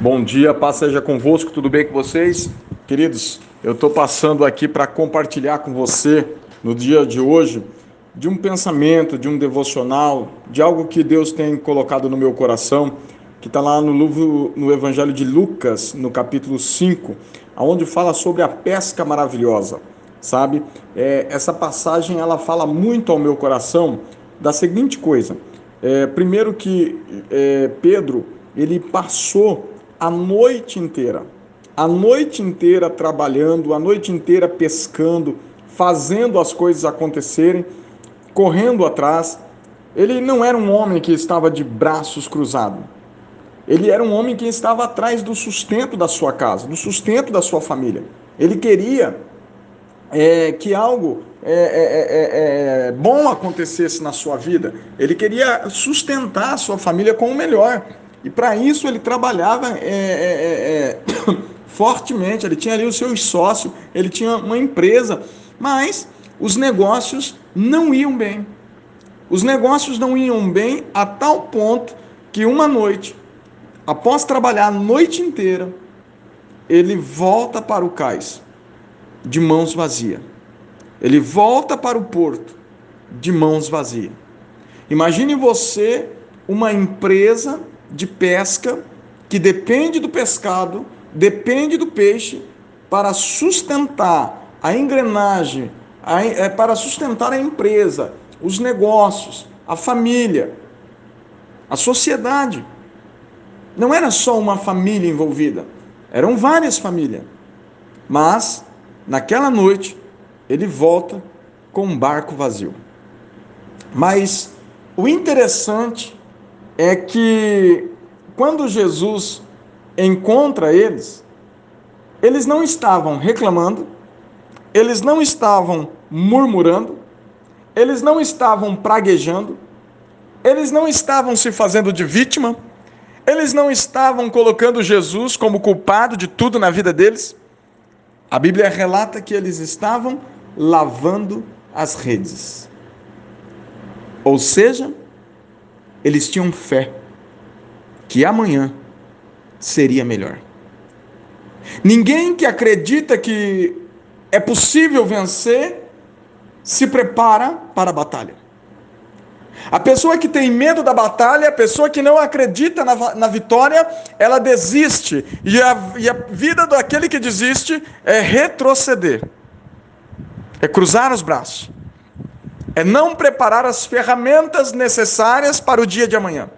Bom dia, paz seja convosco, tudo bem com vocês? Queridos, eu estou passando aqui para compartilhar com você no dia de hoje de um pensamento, de um devocional, de algo que Deus tem colocado no meu coração, que está lá no, no Evangelho de Lucas, no capítulo 5, onde fala sobre a pesca maravilhosa, sabe? É, essa passagem ela fala muito ao meu coração da seguinte coisa. É, primeiro que é, Pedro ele passou a noite inteira, a noite inteira trabalhando, a noite inteira pescando, fazendo as coisas acontecerem, correndo atrás. Ele não era um homem que estava de braços cruzados. Ele era um homem que estava atrás do sustento da sua casa, do sustento da sua família. Ele queria é, que algo é, é, é, é bom acontecesse na sua vida. Ele queria sustentar a sua família com o melhor. E para isso ele trabalhava é, é, é, é fortemente, ele tinha ali os seus sócios, ele tinha uma empresa, mas os negócios não iam bem. Os negócios não iam bem a tal ponto que uma noite, após trabalhar a noite inteira, ele volta para o cais de mãos vazias. Ele volta para o porto de mãos vazias. Imagine você uma empresa de pesca que depende do pescado, depende do peixe para sustentar a engrenagem, a, é, para sustentar a empresa, os negócios, a família, a sociedade. Não era só uma família envolvida, eram várias famílias. Mas, naquela noite, ele volta com um barco vazio. Mas o interessante é que quando Jesus encontra eles, eles não estavam reclamando, eles não estavam murmurando, eles não estavam praguejando, eles não estavam se fazendo de vítima, eles não estavam colocando Jesus como culpado de tudo na vida deles. A Bíblia relata que eles estavam lavando as redes. Ou seja, eles tinham fé que amanhã seria melhor. Ninguém que acredita que é possível vencer se prepara para a batalha. A pessoa que tem medo da batalha, a pessoa que não acredita na, na vitória, ela desiste. E a, e a vida daquele que desiste é retroceder, é cruzar os braços é não preparar as ferramentas necessárias para o dia de amanhã.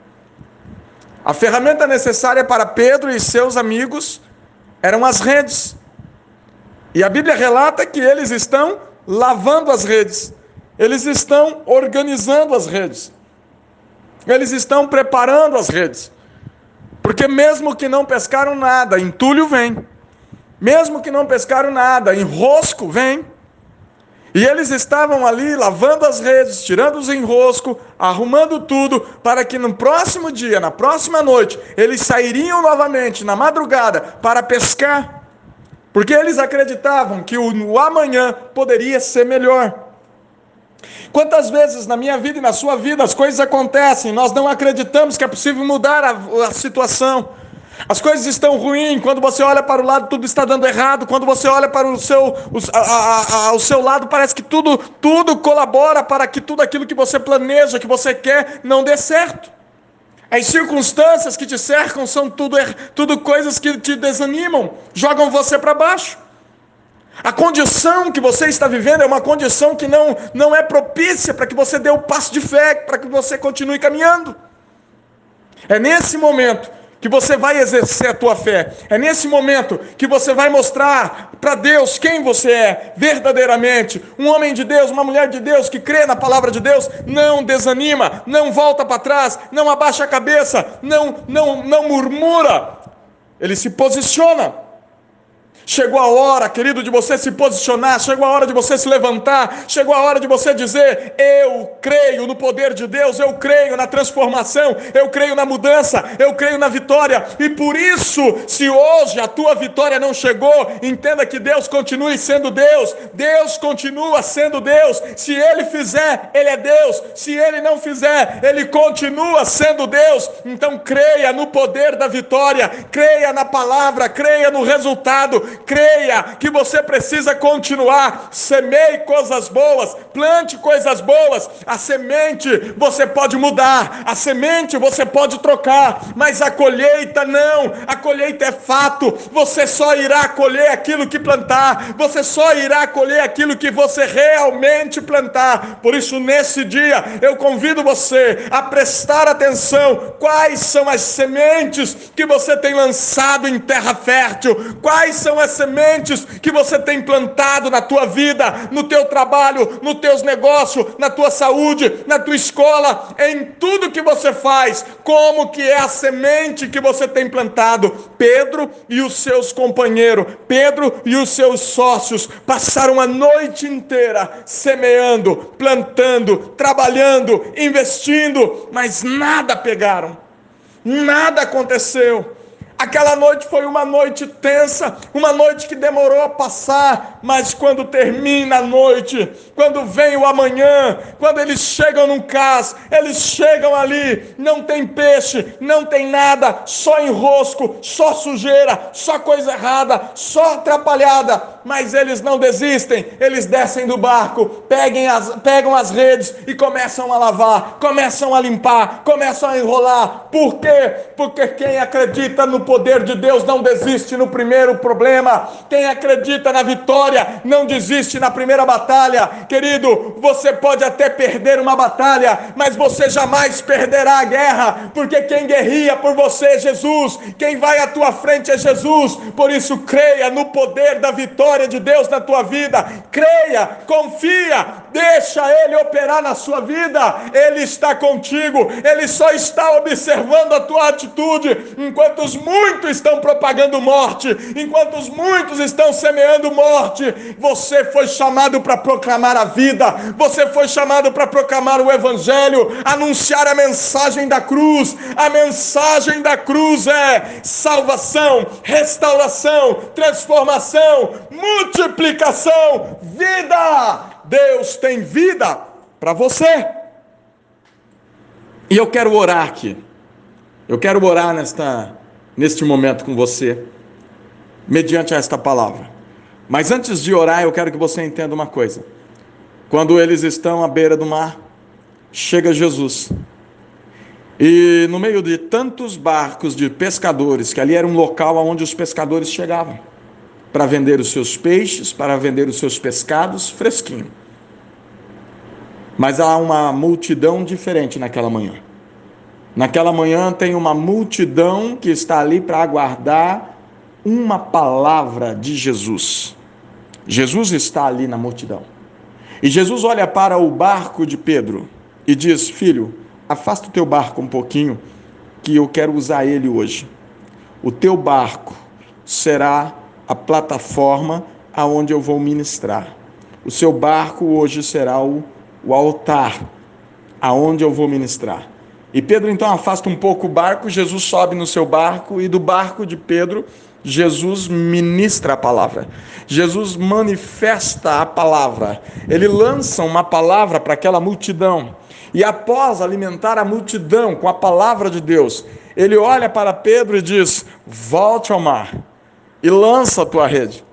A ferramenta necessária para Pedro e seus amigos eram as redes. E a Bíblia relata que eles estão lavando as redes, eles estão organizando as redes, eles estão preparando as redes. Porque mesmo que não pescaram nada, entulho vem. Mesmo que não pescaram nada, enrosco vem. E eles estavam ali lavando as redes, tirando os enroscos, arrumando tudo, para que no próximo dia, na próxima noite, eles sairiam novamente na madrugada para pescar. Porque eles acreditavam que o, amanhã poderia ser melhor. Quantas vezes na minha vida e na sua vida as coisas acontecem, nós não acreditamos que é possível mudar a, a situação. As coisas estão ruins, quando você olha para o lado, tudo está dando errado. Quando você olha para o seu, o, a, a, seu lado, parece que tudo, tudo colabora para que tudo aquilo que você planeja, que você quer, não dê certo. As circunstâncias que te cercam são tudo, er, tudo coisas que te desanimam, jogam você para baixo. A condição que você está vivendo é uma condição que não, não é propícia para que você dê o passo de fé, para que você continue caminhando. É nesse momento que você vai exercer a tua fé. É nesse momento que você vai mostrar para Deus quem você é verdadeiramente. Um homem de Deus, uma mulher de Deus que crê na palavra de Deus, não desanima, não volta para trás, não abaixa a cabeça, não não não murmura. Ele se posiciona. Chegou a hora, querido, de você se posicionar, chegou a hora de você se levantar, chegou a hora de você dizer: Eu creio no poder de Deus, eu creio na transformação, eu creio na mudança, eu creio na vitória, e por isso, se hoje a tua vitória não chegou, entenda que Deus continue sendo Deus, Deus continua sendo Deus, se Ele fizer, Ele é Deus, se Ele não fizer, Ele continua sendo Deus, então creia no poder da vitória, creia na palavra, creia no resultado creia que você precisa continuar, semeie coisas boas, plante coisas boas. A semente você pode mudar, a semente você pode trocar, mas a colheita não. A colheita é fato. Você só irá colher aquilo que plantar, você só irá colher aquilo que você realmente plantar. Por isso, nesse dia, eu convido você a prestar atenção quais são as sementes que você tem lançado em terra fértil, quais são as sementes que você tem plantado na tua vida, no teu trabalho, nos teus negócios, na tua saúde, na tua escola, em tudo que você faz, como que é a semente que você tem plantado. Pedro e os seus companheiros, Pedro e os seus sócios passaram a noite inteira semeando, plantando, trabalhando, investindo, mas nada pegaram. Nada aconteceu. Aquela noite foi uma noite tensa, uma noite que demorou a passar, mas quando termina a noite, quando vem o amanhã, quando eles chegam num cais, eles chegam ali, não tem peixe, não tem nada, só enrosco, só sujeira, só coisa errada, só atrapalhada, mas eles não desistem, eles descem do barco, as, pegam as redes e começam a lavar, começam a limpar, começam a enrolar. Por quê? Porque quem acredita no poder de Deus não desiste no primeiro problema. Quem acredita na vitória não desiste na primeira batalha. Querido, você pode até perder uma batalha, mas você jamais perderá a guerra, porque quem guerria por você é Jesus, quem vai à tua frente é Jesus. Por isso, creia no poder da vitória de Deus na tua vida. Creia, confia, deixa Ele operar na sua vida. Ele está contigo, Ele só está observando a tua atitude, enquanto os muitos estão propagando morte, enquanto os muitos estão semeando morte, você foi chamado para proclamar a vida, você foi chamado para proclamar o Evangelho, anunciar a mensagem da cruz. A mensagem da cruz é salvação, restauração, transformação, multiplicação, vida. Deus tem vida para você. E eu quero orar aqui. Eu quero orar nesta neste momento com você, mediante esta palavra. Mas antes de orar, eu quero que você entenda uma coisa. Quando eles estão à beira do mar, chega Jesus. E no meio de tantos barcos de pescadores, que ali era um local onde os pescadores chegavam para vender os seus peixes, para vender os seus pescados fresquinho. Mas há uma multidão diferente naquela manhã. Naquela manhã tem uma multidão que está ali para aguardar uma palavra de Jesus. Jesus está ali na multidão. E Jesus olha para o barco de Pedro e diz: Filho, afasta o teu barco um pouquinho, que eu quero usar ele hoje. O teu barco será a plataforma aonde eu vou ministrar. O seu barco hoje será o, o altar aonde eu vou ministrar. E Pedro então afasta um pouco o barco, Jesus sobe no seu barco e do barco de Pedro, Jesus ministra a palavra. Jesus manifesta a palavra. Ele lança uma palavra para aquela multidão. E após alimentar a multidão com a palavra de Deus, ele olha para Pedro e diz: Volte ao mar e lança a tua rede.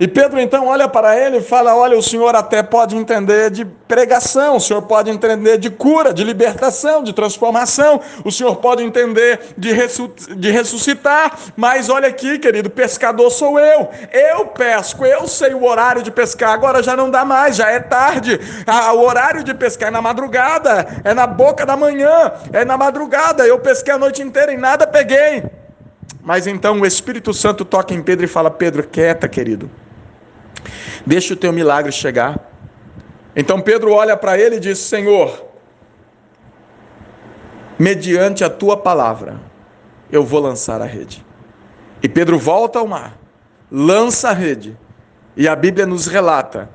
E Pedro então olha para ele e fala: Olha, o senhor até pode entender de pregação, o senhor pode entender de cura, de libertação, de transformação, o senhor pode entender de, de ressuscitar, mas olha aqui, querido, pescador sou eu. Eu pesco, eu sei o horário de pescar, agora já não dá mais, já é tarde. Ah, o horário de pescar é na madrugada, é na boca da manhã, é na madrugada. Eu pesquei a noite inteira e nada peguei. Mas então o Espírito Santo toca em Pedro e fala: Pedro, quieta, querido. Deixa o teu milagre chegar. Então Pedro olha para ele e diz: Senhor, mediante a tua palavra, eu vou lançar a rede. E Pedro volta ao mar lança a rede. E a Bíblia nos relata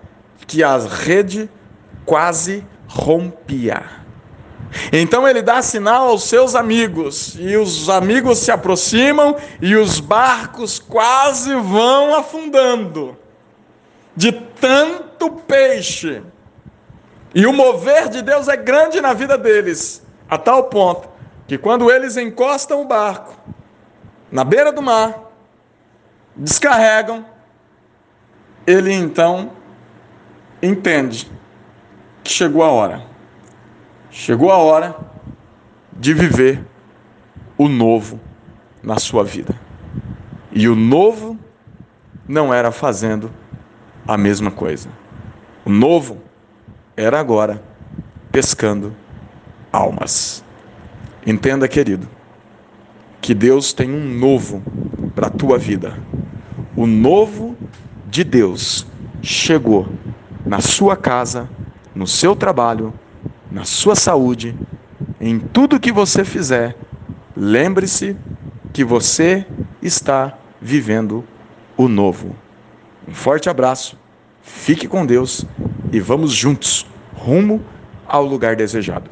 que a rede quase rompia. Então ele dá sinal aos seus amigos, e os amigos se aproximam e os barcos quase vão afundando de tanto peixe. E o mover de Deus é grande na vida deles, a tal ponto que quando eles encostam o barco na beira do mar, descarregam, ele então entende que chegou a hora. Chegou a hora de viver o novo na sua vida. E o novo não era fazendo a mesma coisa. O novo era agora pescando almas. Entenda, querido, que Deus tem um novo para a tua vida. O novo de Deus chegou na sua casa, no seu trabalho, na sua saúde, em tudo que você fizer. Lembre-se que você está vivendo o novo. Um forte abraço, fique com Deus e vamos juntos rumo ao lugar desejado.